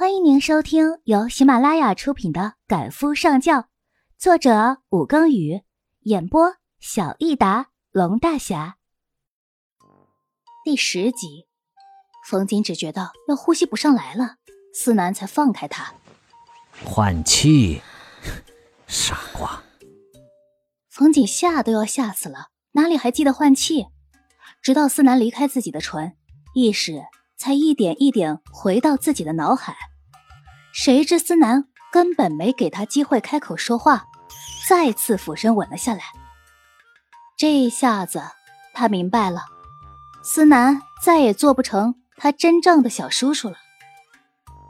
欢迎您收听由喜马拉雅出品的《赶夫上轿》，作者武庚宇，演播小益达龙大侠。第十集，冯瑾只觉得要呼吸不上来了，思南才放开他。换气，傻瓜！冯瑾吓都要吓死了，哪里还记得换气？直到思南离开自己的唇，意识才一点一点回到自己的脑海。谁知思南根本没给他机会开口说话，再次俯身吻了下来。这一下子，他明白了，思南再也做不成他真正的小叔叔了。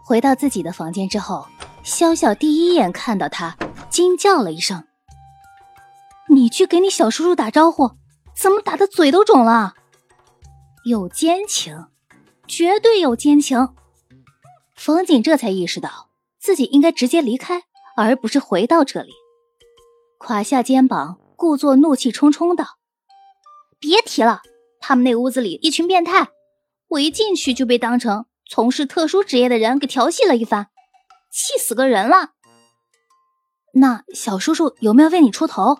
回到自己的房间之后，潇潇第一眼看到他，惊叫了一声：“你去给你小叔叔打招呼，怎么打的嘴都肿了？有奸情，绝对有奸情！”冯景这才意识到自己应该直接离开，而不是回到这里。垮下肩膀，故作怒气冲冲道：“别提了，他们那屋子里一群变态，我一进去就被当成从事特殊职业的人给调戏了一番，气死个人了。”那小叔叔有没有为你出头？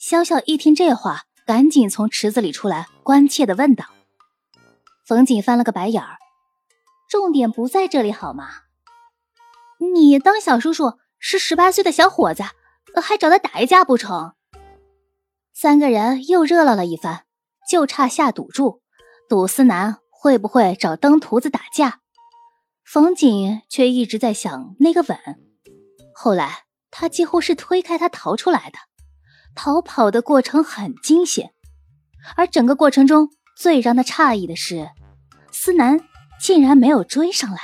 潇潇一听这话，赶紧从池子里出来，关切的问道。冯景翻了个白眼儿。重点不在这里好吗？你当小叔叔是十八岁的小伙子，还找他打一架不成？三个人又热闹了一番，就差下赌注，赌思南会不会找登徒子打架。冯锦却一直在想那个吻。后来他几乎是推开他逃出来的，逃跑的过程很惊险，而整个过程中最让他诧异的是，思南。竟然没有追上来，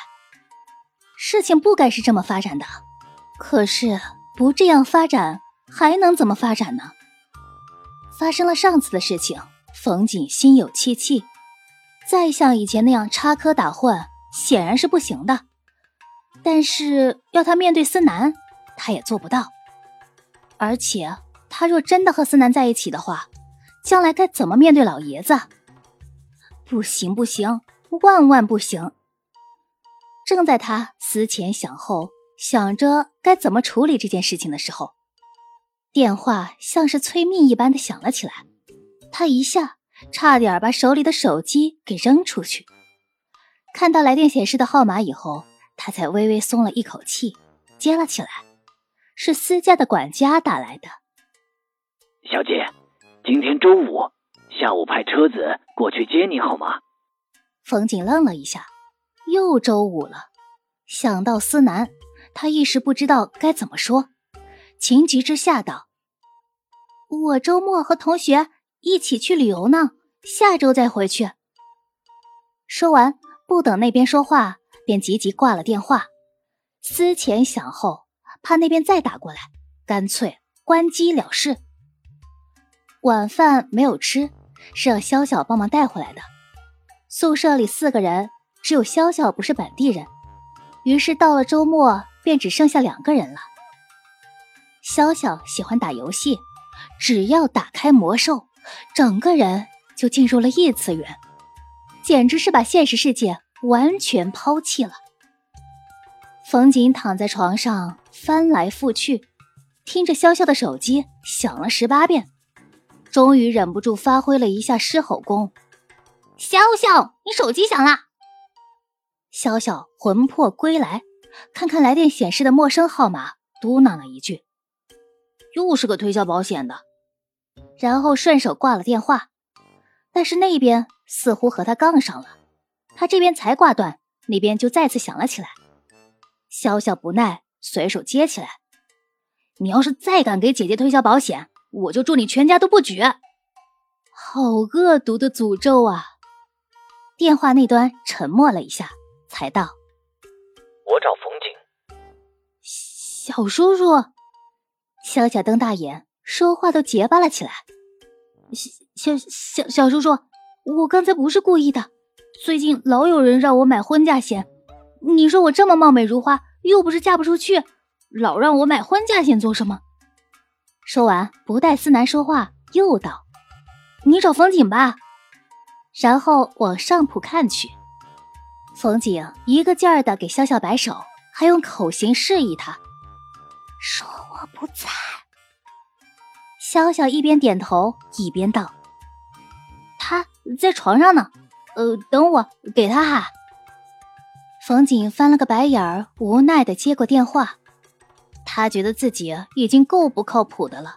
事情不该是这么发展的。可是不这样发展，还能怎么发展呢？发生了上次的事情，冯锦心有戚戚，再像以前那样插科打诨，显然是不行的。但是要他面对思南，他也做不到。而且他若真的和思南在一起的话，将来该怎么面对老爷子？不行，不行。万万不行！正在他思前想后，想着该怎么处理这件事情的时候，电话像是催命一般的响了起来。他一下差点把手里的手机给扔出去。看到来电显示的号码以后，他才微微松了一口气，接了起来。是私家的管家打来的。小姐，今天周五下午派车子过去接你好吗？冯景愣了一下，又周五了，想到思南，他一时不知道该怎么说，情急之下道：“我周末和同学一起去旅游呢，下周再回去。”说完，不等那边说话，便急急挂了电话。思前想后，怕那边再打过来，干脆关机了事。晚饭没有吃，是让潇潇帮忙带回来的。宿舍里四个人，只有潇潇不是本地人，于是到了周末便只剩下两个人了。潇潇喜欢打游戏，只要打开魔兽，整个人就进入了异次元，简直是把现实世界完全抛弃了。冯锦躺在床上翻来覆去，听着潇潇的手机响了十八遍，终于忍不住发挥了一下狮吼功。潇潇，你手机响了。潇潇魂魄归来，看看来电显示的陌生号码，嘟囔了一句：“又是个推销保险的。”然后顺手挂了电话。但是那边似乎和他杠上了，他这边才挂断，那边就再次响了起来。潇潇不耐，随手接起来：“你要是再敢给姐姐推销保险，我就祝你全家都不举。”好恶毒的诅咒啊！电话那端沉默了一下，才道：“我找冯景。”小叔叔，小小瞪大眼，说话都结巴了起来。小小小小叔叔，我刚才不是故意的。最近老有人让我买婚嫁险，你说我这么貌美如花，又不是嫁不出去，老让我买婚嫁险做什么？说完，不待思南说话，又道：“你找冯景吧。”然后往上铺看去，冯景一个劲儿的给潇潇摆手，还用口型示意他说：“我不在。”潇潇一边点头一边道：“他在床上呢，呃，等我给他哈。”冯景翻了个白眼儿，无奈的接过电话。他觉得自己已经够不靠谱的了，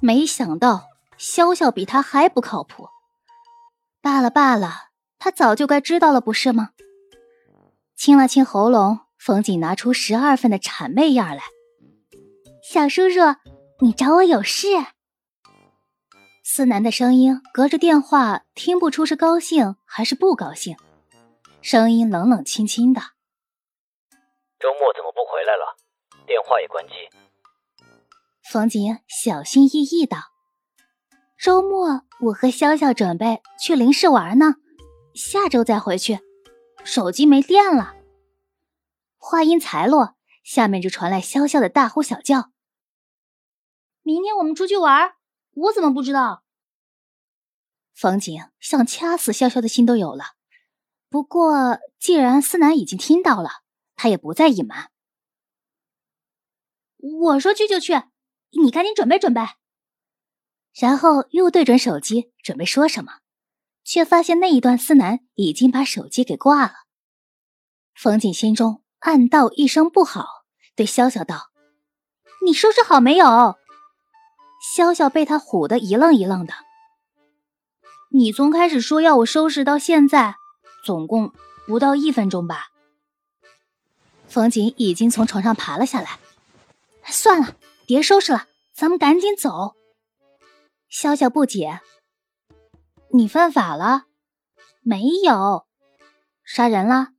没想到潇潇比他还不靠谱。罢了罢了，他早就该知道了，不是吗？清了清喉咙，冯景拿出十二分的谄媚样来：“小叔叔，你找我有事？”思南的声音隔着电话听不出是高兴还是不高兴，声音冷冷清清的：“周末怎么不回来了？电话也关机。”冯景小心翼翼道：“周末我和潇潇准备去林市玩呢，下周再回去。手机没电了。”话音才落，下面就传来潇潇的大呼小叫：“明天我们出去玩。”我怎么不知道？冯景想掐死潇潇的心都有了。不过，既然思南已经听到了，他也不再隐瞒。我说去就去，你赶紧准备准备。然后又对准手机准备说什么，却发现那一段思南已经把手机给挂了。冯景心中暗道一声不好，对潇潇道：“你收拾好没有？”潇潇被他唬得一愣一愣的。你从开始说要我收拾到现在，总共不到一分钟吧？冯景已经从床上爬了下来。算了，别收拾了，咱们赶紧走。潇潇不解：“你犯法了？没有。杀人了？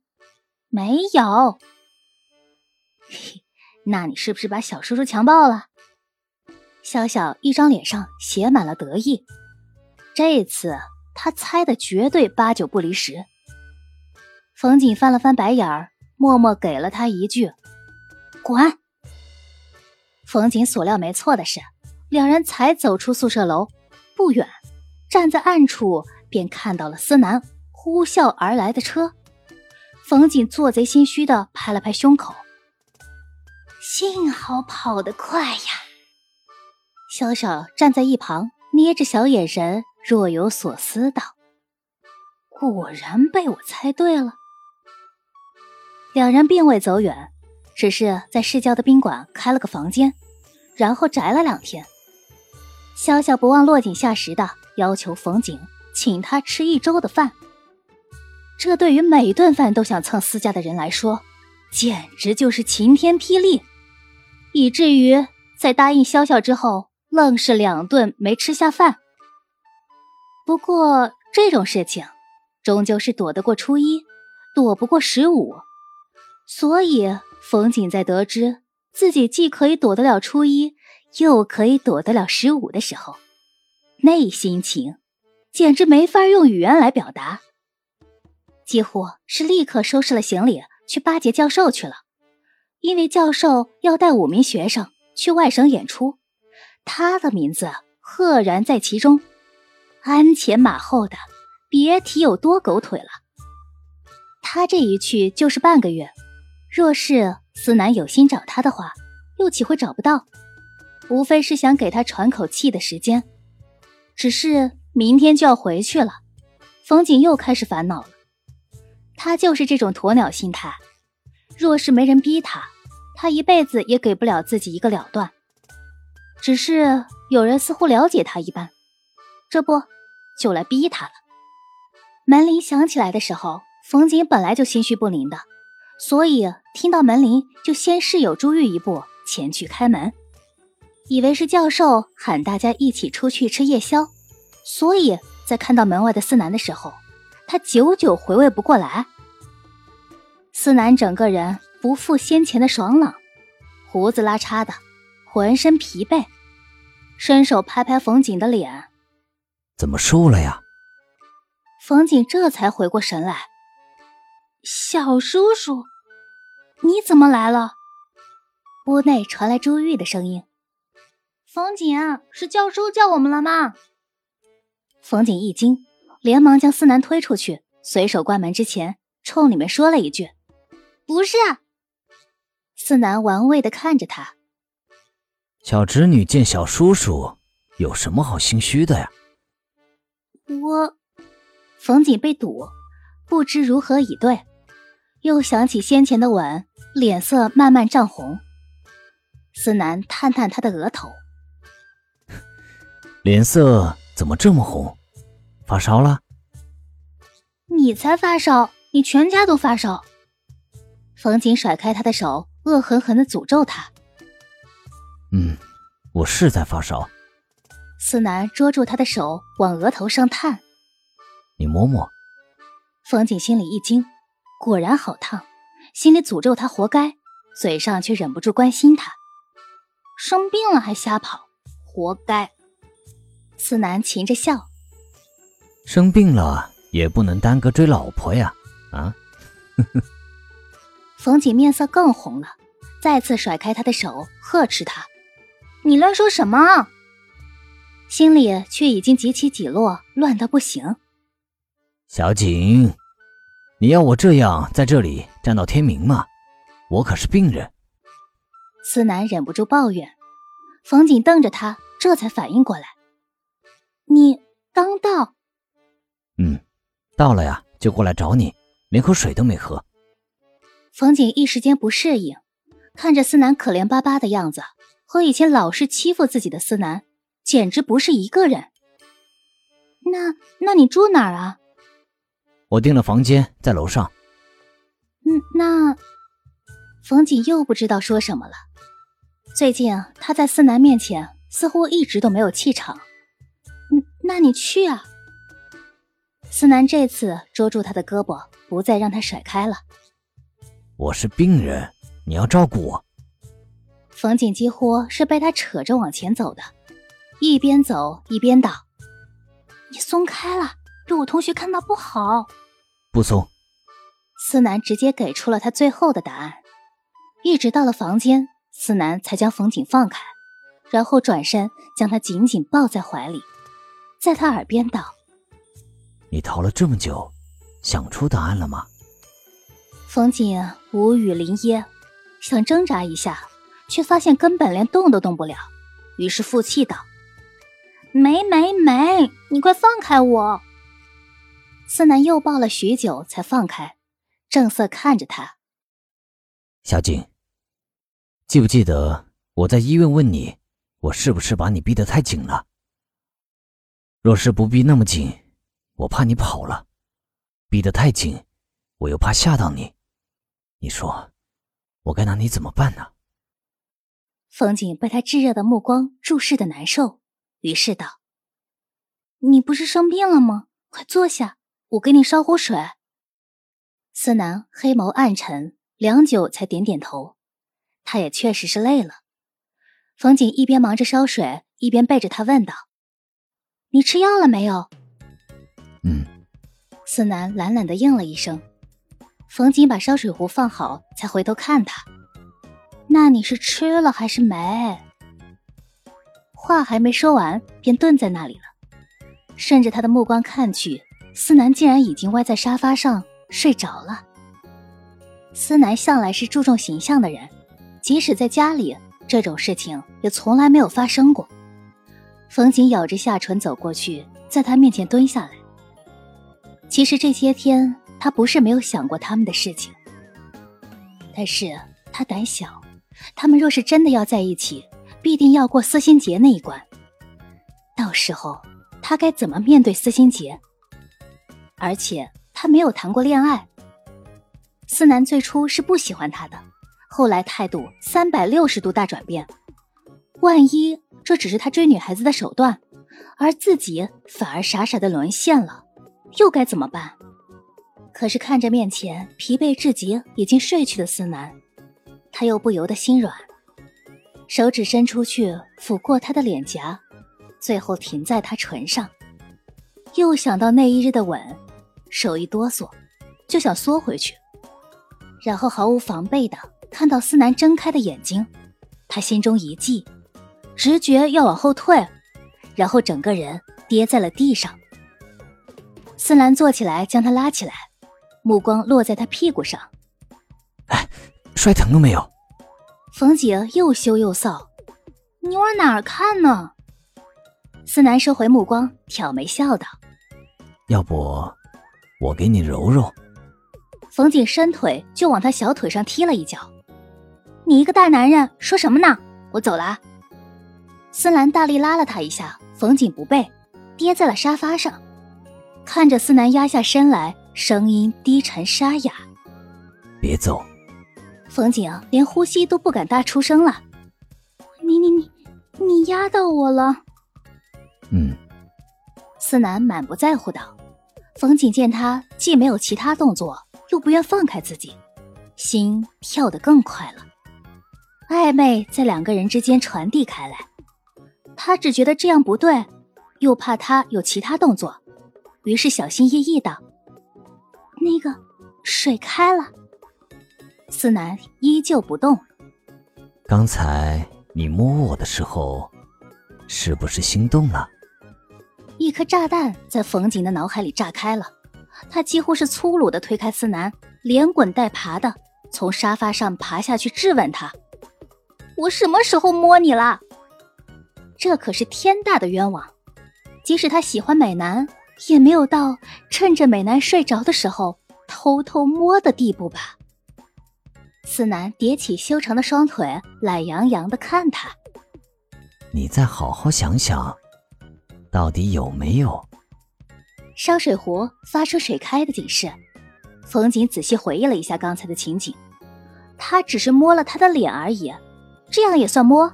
没有。嘿，那你是不是把小叔叔强暴了？”潇潇一张脸上写满了得意，这次他猜的绝对八九不离十。冯景翻了翻白眼儿，默默给了他一句：“滚。”冯景所料没错的是，两人才走出宿舍楼不远，站在暗处便看到了思南呼啸而来的车。冯景做贼心虚的拍了拍胸口，幸好跑得快呀。小小站在一旁，捏着小眼神，若有所思道：“果然被我猜对了。”两人并未走远，只是在市郊的宾馆开了个房间，然后宅了两天。潇潇不忘落井下石的要求冯景请他吃一周的饭，这对于每顿饭都想蹭私家的人来说，简直就是晴天霹雳，以至于在答应潇潇之后。愣是两顿没吃下饭。不过这种事情，终究是躲得过初一，躲不过十五。所以冯景在得知自己既可以躲得了初一，又可以躲得了十五的时候，那心情简直没法用语言来表达。几乎是立刻收拾了行李去巴结教授去了，因为教授要带五名学生去外省演出。他的名字赫然在其中，鞍前马后的，别提有多狗腿了。他这一去就是半个月，若是思南有心找他的话，又岂会找不到？无非是想给他喘口气的时间。只是明天就要回去了，冯景又开始烦恼了。他就是这种鸵鸟心态，若是没人逼他，他一辈子也给不了自己一个了断。只是有人似乎了解他一般，这不就来逼他了。门铃响起来的时候，冯景本来就心绪不宁的，所以听到门铃就先室友朱玉一步前去开门，以为是教授喊大家一起出去吃夜宵，所以在看到门外的思南的时候，他久久回味不过来。思南整个人不复先前的爽朗，胡子拉碴的。浑身疲惫，伸手拍拍冯景的脸，怎么输了呀？冯景这才回过神来，小叔叔，你怎么来了？屋内传来朱玉的声音：“冯景，是教授叫我们了吗？”冯景一惊，连忙将思南推出去，随手关门之前，冲里面说了一句：“不是。”思南玩味的看着他，小侄女见小叔叔，有什么好心虚的呀？我，冯锦被堵，不知如何以对，又想起先前的吻，脸色慢慢涨红。思南探探他的额头，脸色怎么这么红？发烧了？你才发烧，你全家都发烧。冯锦甩开他的手。恶狠狠的诅咒他。嗯，我是在发烧。思南捉住他的手，往额头上探。你摸摸。冯景心里一惊，果然好烫，心里诅咒他活该，嘴上却忍不住关心他。生病了还瞎跑，活该。思南噙着笑。生病了也不能耽搁追老婆呀，啊？呵呵。冯锦面色更红了，再次甩开他的手，呵斥他：“你乱说什么？”心里却已经几起几落，乱到不行。小景，你要我这样在这里站到天明吗？我可是病人。思南忍不住抱怨。冯锦瞪着他，这才反应过来：“你刚到？”“嗯，到了呀，就过来找你，连口水都没喝。”冯景一时间不适应，看着思南可怜巴巴的样子，和以前老是欺负自己的思南，简直不是一个人。那，那你住哪儿啊？我订了房间，在楼上。嗯，那，冯景又不知道说什么了。最近他在思南面前似乎一直都没有气场。嗯，那你去啊。思南这次捉住他的胳膊，不再让他甩开了。我是病人，你要照顾我。冯景几乎是被他扯着往前走的，一边走一边道：“你松开了，被我同学看到不好。”不松。思南直接给出了他最后的答案。一直到了房间，思南才将冯景放开，然后转身将他紧紧抱在怀里，在他耳边道：“你逃了这么久，想出答案了吗？”冯景无语临噎，想挣扎一下，却发现根本连动都动不了，于是负气道：“没没没，你快放开我！”思南又抱了许久才放开，正色看着他：“小景，记不记得我在医院问你，我是不是把你逼得太紧了？若是不逼那么紧，我怕你跑了；逼得太紧，我又怕吓到你。”你说，我该拿你怎么办呢？冯景被他炙热的目光注视的难受，于是道：“你不是生病了吗？快坐下，我给你烧壶水。”思南黑眸暗沉，良久才点点头。他也确实是累了。冯景一边忙着烧水，一边背着他问道：“你吃药了没有？”“嗯。”思南懒懒的应了一声。冯锦把烧水壶放好，才回头看他。那你是吃了还是没？话还没说完，便顿在那里了。顺着他的目光看去，思南竟然已经歪在沙发上睡着了。思南向来是注重形象的人，即使在家里，这种事情也从来没有发生过。冯瑾咬着下唇走过去，在他面前蹲下来。其实这些天。他不是没有想过他们的事情，但是他胆小。他们若是真的要在一起，必定要过思心结那一关。到时候他该怎么面对思心结？而且他没有谈过恋爱。思南最初是不喜欢他的，后来态度三百六十度大转变。万一这只是他追女孩子的手段，而自己反而傻傻的沦陷了，又该怎么办？可是看着面前疲惫至极、已经睡去的思南，他又不由得心软，手指伸出去抚过他的脸颊，最后停在他唇上。又想到那一日的吻，手一哆嗦，就想缩回去。然后毫无防备的看到思南睁开的眼睛，他心中一悸，直觉要往后退，然后整个人跌在了地上。思南坐起来将他拉起来。目光落在他屁股上。哎，摔疼了没有？冯景又羞又臊，你往哪儿看呢？思南收回目光，挑眉笑道：“要不，我给你揉揉。”冯景伸腿就往他小腿上踢了一脚。“你一个大男人说什么呢？我走了。”思南大力拉了他一下，冯景不备，跌在了沙发上。看着思南压下身来，声音低沉沙哑：“别走。”冯景连呼吸都不敢大出声了。你你你，你压到我了。嗯，思南满不在乎道。冯景见他既没有其他动作，又不愿放开自己，心跳得更快了。暧昧在两个人之间传递开来，他只觉得这样不对，又怕他有其他动作，于是小心翼翼的：“那个水开了。”思南依旧不动。刚才你摸我的时候，是不是心动了？一颗炸弹在冯景的脑海里炸开了，他几乎是粗鲁的推开思南，连滚带爬的从沙发上爬下去，质问他：“我什么时候摸你了？”这可是天大的冤枉！即使他喜欢美男，也没有到趁着美男睡着的时候偷偷摸的地步吧。思南叠起修长的双腿，懒洋洋的看他。你再好好想想，到底有没有？烧水壶发出水开的警示。冯景仔细回忆了一下刚才的情景，他只是摸了他的脸而已，这样也算摸。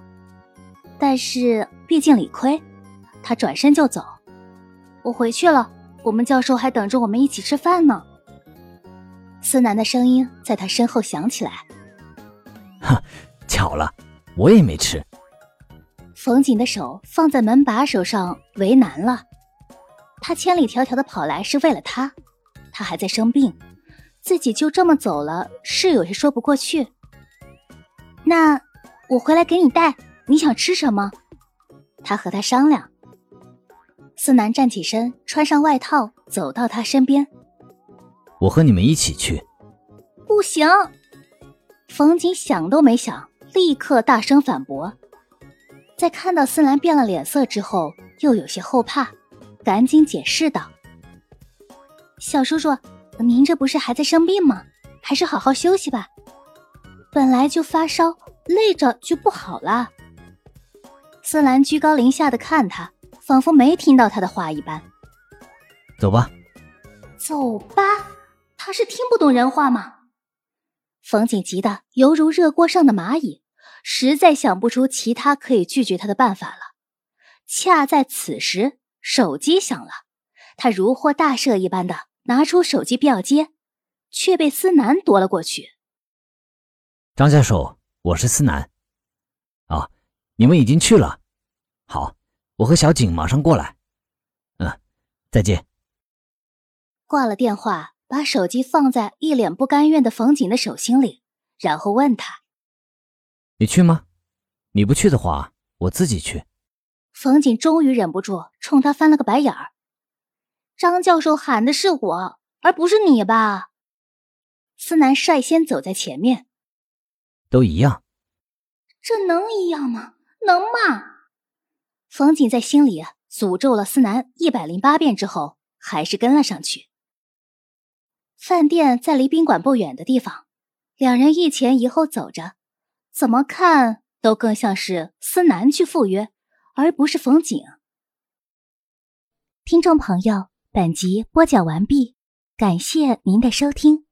但是毕竟理亏，他转身就走。我回去了，我们教授还等着我们一起吃饭呢。思南的声音在他身后响起来。哈，巧了，我也没吃。冯瑾的手放在门把手上，为难了。他千里迢迢的跑来是为了他，他还在生病，自己就这么走了，是有些说不过去。那我回来给你带，你想吃什么？他和他商量。思南站起身，穿上外套，走到他身边。我和你们一起去。不行，冯景想都没想，立刻大声反驳。在看到思南变了脸色之后，又有些后怕，赶紧解释道：“小叔叔，您这不是还在生病吗？还是好好休息吧。本来就发烧，累着就不好了。”思兰居高临下的看他，仿佛没听到他的话一般。走吧。走吧。他是听不懂人话吗？冯景急得犹如热锅上的蚂蚁，实在想不出其他可以拒绝他的办法了。恰在此时，手机响了，他如获大赦一般的拿出手机便要接，却被思南夺了过去。张教授，我是思南。啊，你们已经去了。好，我和小景马上过来。嗯，再见。挂了电话。把手机放在一脸不甘愿的冯景的手心里，然后问他：“你去吗？你不去的话，我自己去。”冯景终于忍不住，冲他翻了个白眼儿。张教授喊的是我，而不是你吧？思南率先走在前面。都一样。这能一样吗？能吗？冯景在心里诅咒了思南一百零八遍之后，还是跟了上去。饭店在离宾馆不远的地方，两人一前一后走着，怎么看都更像是思南去赴约，而不是冯景。听众朋友，本集播讲完毕，感谢您的收听。